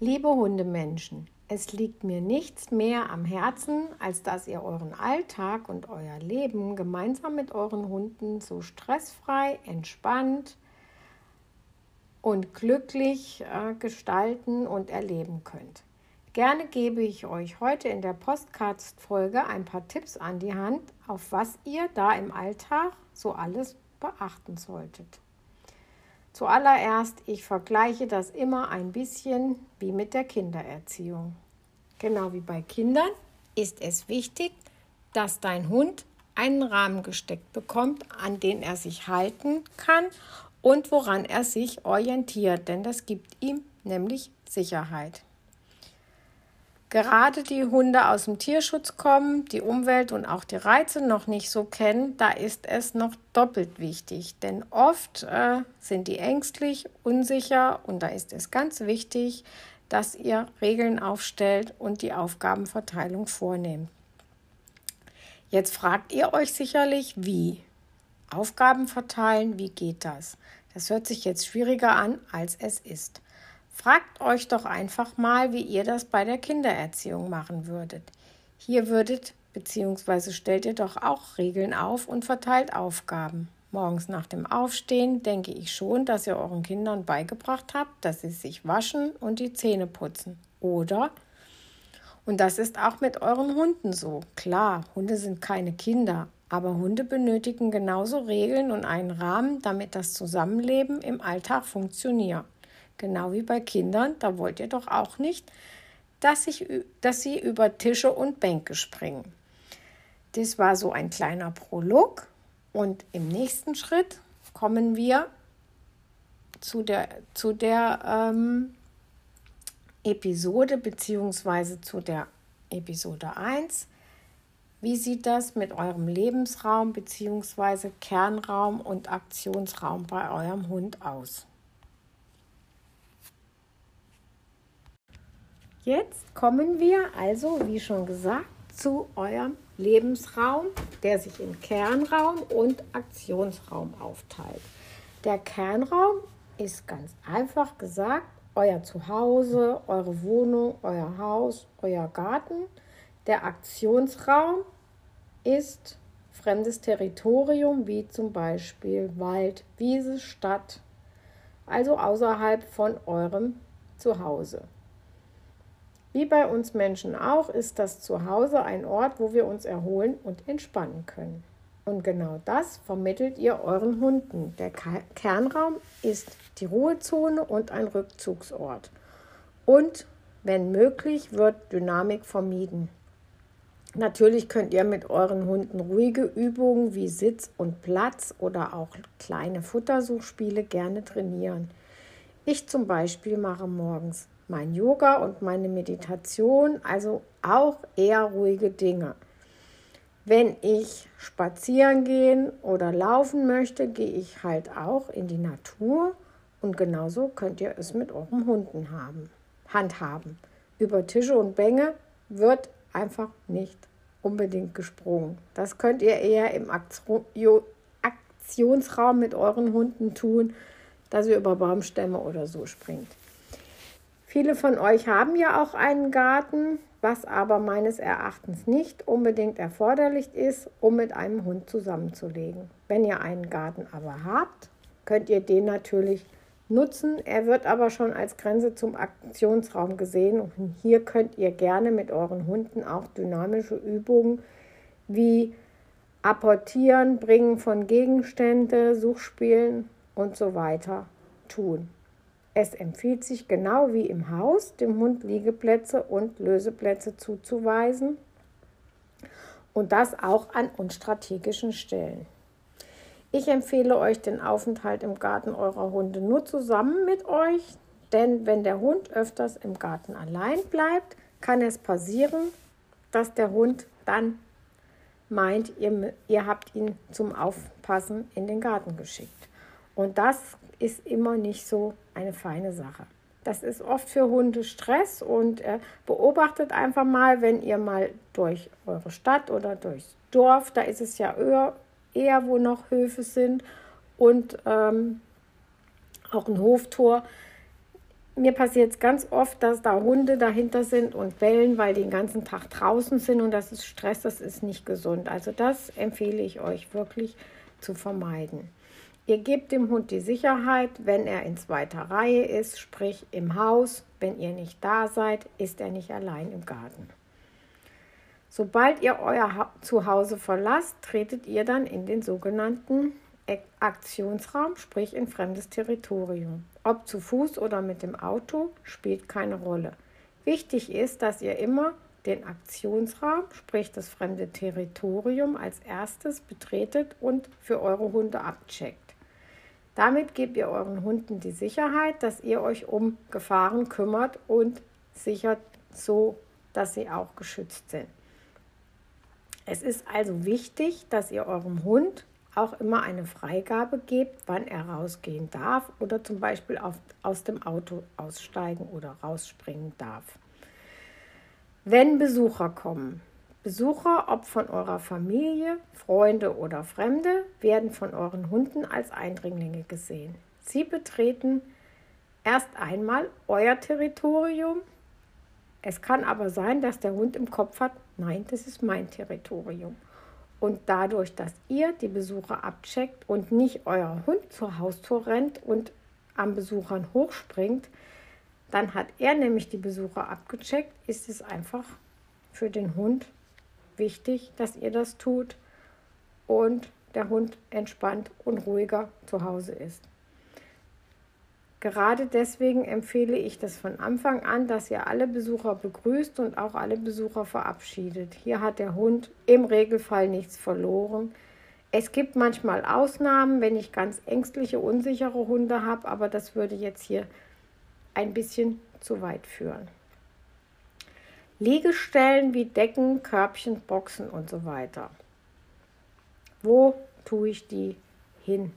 Liebe Hundemenschen, es liegt mir nichts mehr am Herzen, als dass ihr euren Alltag und euer Leben gemeinsam mit euren Hunden so stressfrei, entspannt und glücklich äh, gestalten und erleben könnt. Gerne gebe ich euch heute in der Postcast-Folge ein paar Tipps an die Hand, auf was ihr da im Alltag so alles beachten solltet. Zuallererst, ich vergleiche das immer ein bisschen wie mit der Kindererziehung. Genau wie bei Kindern ist es wichtig, dass dein Hund einen Rahmen gesteckt bekommt, an den er sich halten kann und woran er sich orientiert, denn das gibt ihm nämlich Sicherheit. Gerade die Hunde aus dem Tierschutz kommen, die Umwelt und auch die Reize noch nicht so kennen, da ist es noch doppelt wichtig. Denn oft äh, sind die ängstlich, unsicher und da ist es ganz wichtig, dass ihr Regeln aufstellt und die Aufgabenverteilung vornehmt. Jetzt fragt ihr euch sicherlich, wie? Aufgaben verteilen, wie geht das? Das hört sich jetzt schwieriger an, als es ist. Fragt euch doch einfach mal, wie ihr das bei der Kindererziehung machen würdet. Hier würdet bzw. stellt ihr doch auch Regeln auf und verteilt Aufgaben. Morgens nach dem Aufstehen denke ich schon, dass ihr euren Kindern beigebracht habt, dass sie sich waschen und die Zähne putzen. Oder? Und das ist auch mit euren Hunden so. Klar, Hunde sind keine Kinder, aber Hunde benötigen genauso Regeln und einen Rahmen, damit das Zusammenleben im Alltag funktioniert. Genau wie bei Kindern, da wollt ihr doch auch nicht, dass, ich, dass sie über Tische und Bänke springen. Das war so ein kleiner Prolog und im nächsten Schritt kommen wir zu der, zu der ähm, Episode bzw. zu der Episode 1. Wie sieht das mit eurem Lebensraum bzw. Kernraum und Aktionsraum bei eurem Hund aus? Jetzt kommen wir also, wie schon gesagt, zu eurem Lebensraum, der sich in Kernraum und Aktionsraum aufteilt. Der Kernraum ist ganz einfach gesagt euer Zuhause, eure Wohnung, euer Haus, euer Garten. Der Aktionsraum ist fremdes Territorium, wie zum Beispiel Wald, Wiese, Stadt, also außerhalb von eurem Zuhause. Wie bei uns Menschen auch, ist das Zuhause ein Ort, wo wir uns erholen und entspannen können. Und genau das vermittelt ihr euren Hunden. Der Kernraum ist die Ruhezone und ein Rückzugsort. Und wenn möglich, wird Dynamik vermieden. Natürlich könnt ihr mit euren Hunden ruhige Übungen wie Sitz und Platz oder auch kleine Futtersuchspiele gerne trainieren. Ich zum Beispiel mache morgens mein Yoga und meine Meditation, also auch eher ruhige Dinge. Wenn ich spazieren gehen oder laufen möchte, gehe ich halt auch in die Natur und genauso könnt ihr es mit euren Hunden haben, handhaben. Über Tische und Bänge wird einfach nicht unbedingt gesprungen. Das könnt ihr eher im Aktionsraum mit euren Hunden tun, dass ihr über Baumstämme oder so springt. Viele von euch haben ja auch einen Garten, was aber meines Erachtens nicht unbedingt erforderlich ist, um mit einem Hund zusammenzulegen. Wenn ihr einen Garten aber habt, könnt ihr den natürlich nutzen. Er wird aber schon als Grenze zum Aktionsraum gesehen und hier könnt ihr gerne mit euren Hunden auch dynamische Übungen wie Apportieren, Bringen von Gegenständen, Suchspielen und so weiter tun. Es empfiehlt sich genau wie im Haus, dem Hund Liegeplätze und Löseplätze zuzuweisen und das auch an unstrategischen Stellen. Ich empfehle euch den Aufenthalt im Garten eurer Hunde nur zusammen mit euch, denn wenn der Hund öfters im Garten allein bleibt, kann es passieren, dass der Hund dann meint, ihr, ihr habt ihn zum Aufpassen in den Garten geschickt. Und das ist immer nicht so eine feine Sache. Das ist oft für Hunde Stress und äh, beobachtet einfach mal, wenn ihr mal durch eure Stadt oder durchs Dorf, da ist es ja eher, eher wo noch Höfe sind und ähm, auch ein Hoftor. mir passiert es ganz oft, dass da Hunde dahinter sind und bellen, weil die den ganzen Tag draußen sind und das ist Stress, das ist nicht gesund. Also das empfehle ich euch wirklich zu vermeiden. Ihr gebt dem Hund die Sicherheit, wenn er in zweiter Reihe ist, sprich im Haus. Wenn ihr nicht da seid, ist er nicht allein im Garten. Sobald ihr euer Zuhause verlasst, tretet ihr dann in den sogenannten Aktionsraum, sprich in fremdes Territorium. Ob zu Fuß oder mit dem Auto, spielt keine Rolle. Wichtig ist, dass ihr immer den Aktionsraum, sprich das fremde Territorium, als erstes betretet und für eure Hunde abcheckt. Damit gebt ihr euren Hunden die Sicherheit, dass ihr euch um Gefahren kümmert und sichert so, dass sie auch geschützt sind. Es ist also wichtig, dass ihr eurem Hund auch immer eine Freigabe gebt, wann er rausgehen darf oder zum Beispiel aus dem Auto aussteigen oder rausspringen darf. Wenn Besucher kommen, Besucher, ob von eurer Familie, Freunde oder Fremde, werden von euren Hunden als Eindringlinge gesehen. Sie betreten erst einmal euer Territorium. Es kann aber sein, dass der Hund im Kopf hat, nein, das ist mein Territorium. Und dadurch, dass ihr die Besucher abcheckt und nicht euer Hund zur Haustür rennt und am Besuchern hochspringt, dann hat er nämlich die Besucher abgecheckt, ist es einfach für den Hund wichtig, dass ihr das tut und der Hund entspannt und ruhiger zu Hause ist. Gerade deswegen empfehle ich das von Anfang an, dass ihr alle Besucher begrüßt und auch alle Besucher verabschiedet. Hier hat der Hund im Regelfall nichts verloren. Es gibt manchmal Ausnahmen, wenn ich ganz ängstliche, unsichere Hunde habe, aber das würde jetzt hier ein bisschen zu weit führen. Liegestellen wie Decken, Körbchen, Boxen und so weiter. Wo tue ich die hin?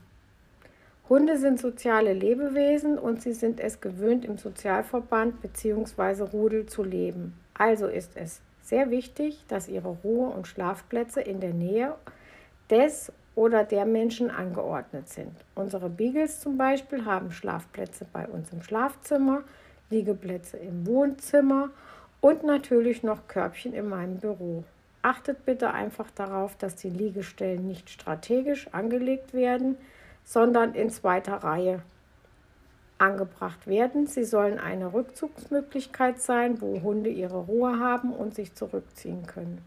Hunde sind soziale Lebewesen und sie sind es gewöhnt, im Sozialverband bzw. Rudel zu leben. Also ist es sehr wichtig, dass ihre Ruhe- und Schlafplätze in der Nähe des oder der Menschen angeordnet sind. Unsere Beagles zum Beispiel haben Schlafplätze bei uns im Schlafzimmer, Liegeplätze im Wohnzimmer und natürlich noch Körbchen in meinem Büro. Achtet bitte einfach darauf, dass die Liegestellen nicht strategisch angelegt werden, sondern in zweiter Reihe angebracht werden. Sie sollen eine Rückzugsmöglichkeit sein, wo Hunde ihre Ruhe haben und sich zurückziehen können.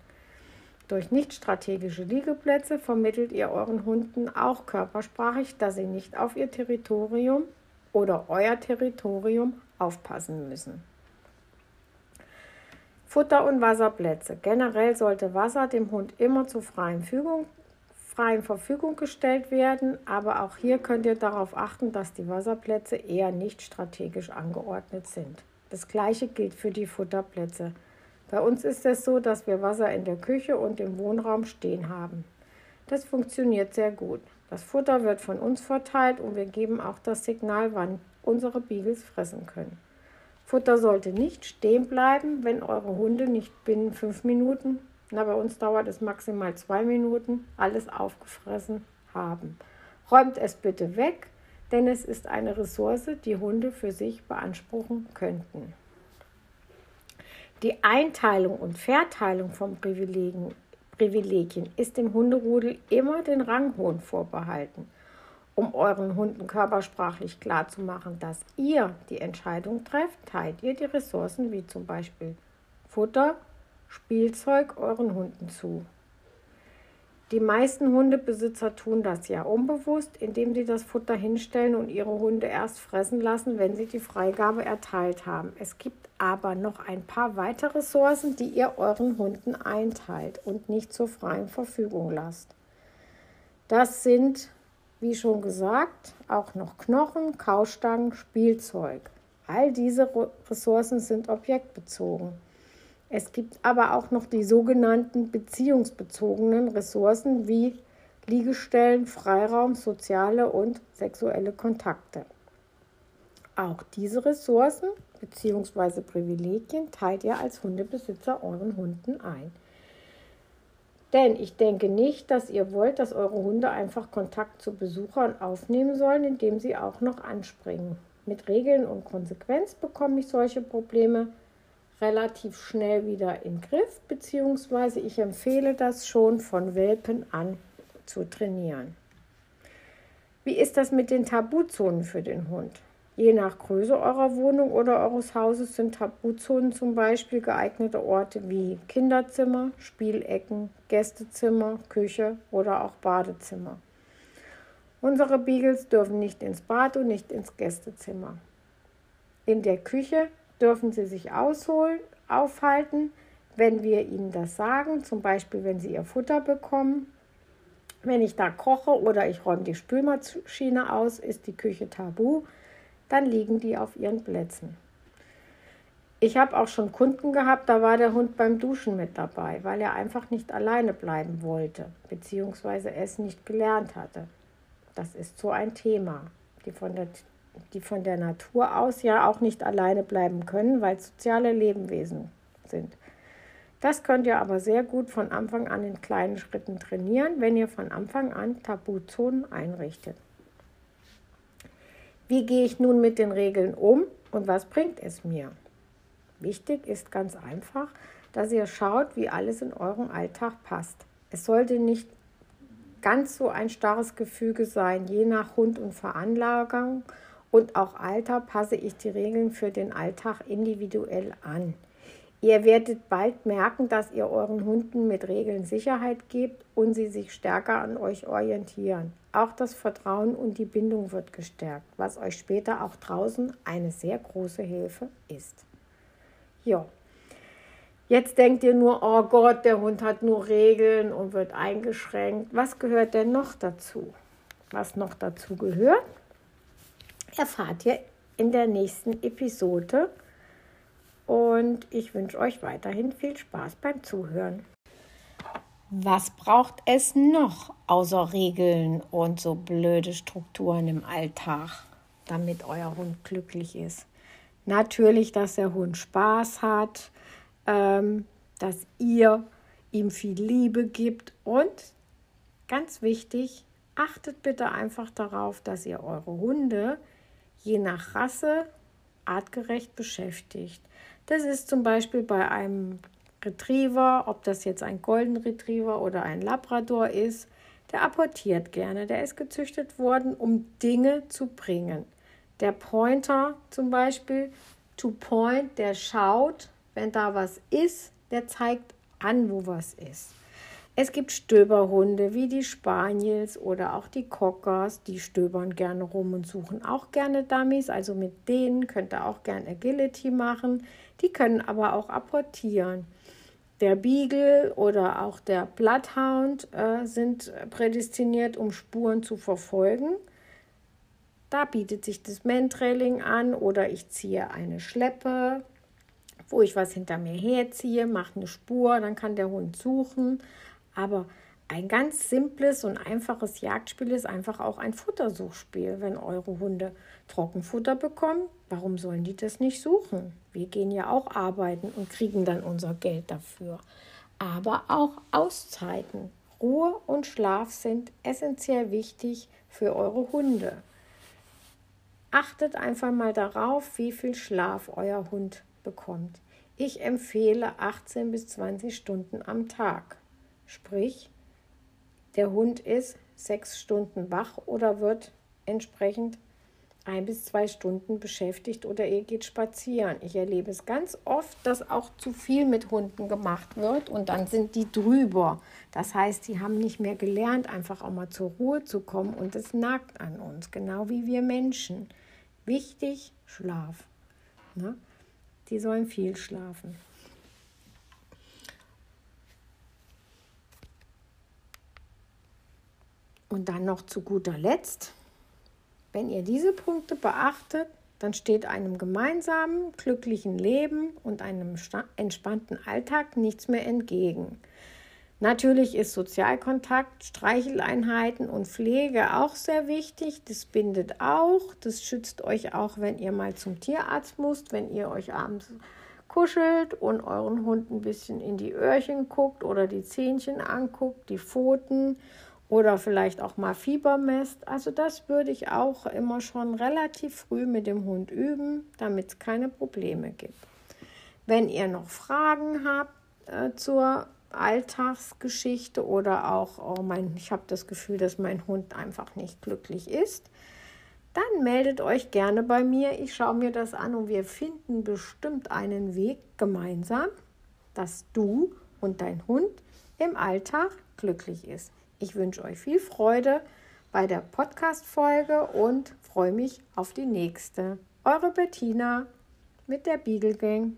Durch nicht strategische Liegeplätze vermittelt ihr euren Hunden auch körpersprachig, dass sie nicht auf ihr Territorium oder euer Territorium aufpassen müssen. Futter- und Wasserplätze. Generell sollte Wasser dem Hund immer zur freien Fügung freien Verfügung gestellt werden, aber auch hier könnt ihr darauf achten, dass die Wasserplätze eher nicht strategisch angeordnet sind. Das gleiche gilt für die Futterplätze. Bei uns ist es so, dass wir Wasser in der Küche und im Wohnraum stehen haben. Das funktioniert sehr gut. Das Futter wird von uns verteilt und wir geben auch das Signal, wann unsere Beagles fressen können. Futter sollte nicht stehen bleiben, wenn eure Hunde nicht binnen fünf Minuten na, bei uns dauert es maximal zwei Minuten, alles aufgefressen haben. Räumt es bitte weg, denn es ist eine Ressource, die Hunde für sich beanspruchen könnten. Die Einteilung und Verteilung von Privilegien, Privilegien ist dem Hunderudel immer den Ranghohen vorbehalten. Um euren Hunden körpersprachlich klarzumachen, dass ihr die Entscheidung trefft, teilt ihr die Ressourcen wie zum Beispiel Futter, Spielzeug euren Hunden zu. Die meisten Hundebesitzer tun das ja unbewusst, indem sie das Futter hinstellen und ihre Hunde erst fressen lassen, wenn sie die Freigabe erteilt haben. Es gibt aber noch ein paar weitere Ressourcen, die ihr euren Hunden einteilt und nicht zur freien Verfügung lasst. Das sind, wie schon gesagt, auch noch Knochen, Kaustangen, Spielzeug. All diese Ressourcen sind objektbezogen. Es gibt aber auch noch die sogenannten beziehungsbezogenen Ressourcen wie Liegestellen, Freiraum, soziale und sexuelle Kontakte. Auch diese Ressourcen bzw. Privilegien teilt ihr als Hundebesitzer euren Hunden ein. Denn ich denke nicht, dass ihr wollt, dass eure Hunde einfach Kontakt zu Besuchern aufnehmen sollen, indem sie auch noch anspringen. Mit Regeln und Konsequenz bekomme ich solche Probleme relativ schnell wieder in den Griff, beziehungsweise ich empfehle das schon von Welpen an zu trainieren. Wie ist das mit den Tabuzonen für den Hund? Je nach Größe eurer Wohnung oder eures Hauses sind Tabuzonen zum Beispiel geeignete Orte wie Kinderzimmer, Spielecken, Gästezimmer, Küche oder auch Badezimmer. Unsere Beagles dürfen nicht ins Bad und nicht ins Gästezimmer. In der Küche dürfen sie sich ausholen, aufhalten, wenn wir ihnen das sagen, zum Beispiel wenn sie ihr Futter bekommen. Wenn ich da koche oder ich räume die Spülmaschine aus, ist die Küche tabu, dann liegen die auf ihren Plätzen. Ich habe auch schon Kunden gehabt, da war der Hund beim Duschen mit dabei, weil er einfach nicht alleine bleiben wollte, beziehungsweise es nicht gelernt hatte. Das ist so ein Thema, die von der die von der Natur aus ja auch nicht alleine bleiben können, weil soziale Lebewesen sind. Das könnt ihr aber sehr gut von Anfang an in kleinen Schritten trainieren, wenn ihr von Anfang an Tabuzonen einrichtet. Wie gehe ich nun mit den Regeln um und was bringt es mir? Wichtig ist ganz einfach, dass ihr schaut, wie alles in eurem Alltag passt. Es sollte nicht ganz so ein starres Gefüge sein, je nach Hund und Veranlagung und auch Alter passe ich die Regeln für den Alltag individuell an. Ihr werdet bald merken, dass ihr euren Hunden mit Regeln Sicherheit gebt und sie sich stärker an euch orientieren. Auch das Vertrauen und die Bindung wird gestärkt, was euch später auch draußen eine sehr große Hilfe ist. Ja. Jetzt denkt ihr nur, oh Gott, der Hund hat nur Regeln und wird eingeschränkt. Was gehört denn noch dazu? Was noch dazu gehört? erfahrt ihr in der nächsten Episode. Und ich wünsche euch weiterhin viel Spaß beim Zuhören. Was braucht es noch außer Regeln und so blöde Strukturen im Alltag, damit euer Hund glücklich ist? Natürlich, dass der Hund Spaß hat, ähm, dass ihr ihm viel Liebe gibt und ganz wichtig, achtet bitte einfach darauf, dass ihr eure Hunde je nach Rasse artgerecht beschäftigt. Das ist zum Beispiel bei einem Retriever, ob das jetzt ein Golden Retriever oder ein Labrador ist, der apportiert gerne. Der ist gezüchtet worden, um Dinge zu bringen. Der Pointer zum Beispiel, to point, der schaut, wenn da was ist, der zeigt an, wo was ist. Es gibt Stöberhunde wie die Spaniels oder auch die Cockers, die stöbern gerne rum und suchen auch gerne Dummies. Also mit denen könnt ihr auch gerne Agility machen. Die können aber auch apportieren. Der Beagle oder auch der Bloodhound äh, sind prädestiniert, um Spuren zu verfolgen. Da bietet sich das Mantrailing an oder ich ziehe eine Schleppe, wo ich was hinter mir herziehe, mache eine Spur, dann kann der Hund suchen. Aber ein ganz simples und einfaches Jagdspiel ist einfach auch ein Futtersuchspiel. Wenn eure Hunde Trockenfutter bekommen, warum sollen die das nicht suchen? Wir gehen ja auch arbeiten und kriegen dann unser Geld dafür. Aber auch Auszeiten, Ruhe und Schlaf sind essentiell wichtig für eure Hunde. Achtet einfach mal darauf, wie viel Schlaf euer Hund bekommt. Ich empfehle 18 bis 20 Stunden am Tag. Sprich, der Hund ist sechs Stunden wach oder wird entsprechend ein bis zwei Stunden beschäftigt oder ihr geht spazieren. Ich erlebe es ganz oft, dass auch zu viel mit Hunden gemacht wird und dann sind die drüber. Das heißt, die haben nicht mehr gelernt, einfach auch mal zur Ruhe zu kommen und es nagt an uns, genau wie wir Menschen. Wichtig, Schlaf. Ne? Die sollen viel schlafen. Und dann noch zu guter Letzt, wenn ihr diese Punkte beachtet, dann steht einem gemeinsamen, glücklichen Leben und einem entspannten Alltag nichts mehr entgegen. Natürlich ist Sozialkontakt, Streicheleinheiten und Pflege auch sehr wichtig. Das bindet auch, das schützt euch auch, wenn ihr mal zum Tierarzt müsst, wenn ihr euch abends kuschelt und euren Hund ein bisschen in die Öhrchen guckt oder die Zähnchen anguckt, die Pfoten oder vielleicht auch mal Fieber messt. Also das würde ich auch immer schon relativ früh mit dem Hund üben, damit es keine Probleme gibt. Wenn ihr noch Fragen habt äh, zur Alltagsgeschichte oder auch, oh mein, ich habe das Gefühl, dass mein Hund einfach nicht glücklich ist, dann meldet euch gerne bei mir. Ich schaue mir das an und wir finden bestimmt einen Weg gemeinsam, dass du und dein Hund im Alltag glücklich ist. Ich wünsche euch viel Freude bei der Podcast-Folge und freue mich auf die nächste. Eure Bettina mit der Beagle Gang.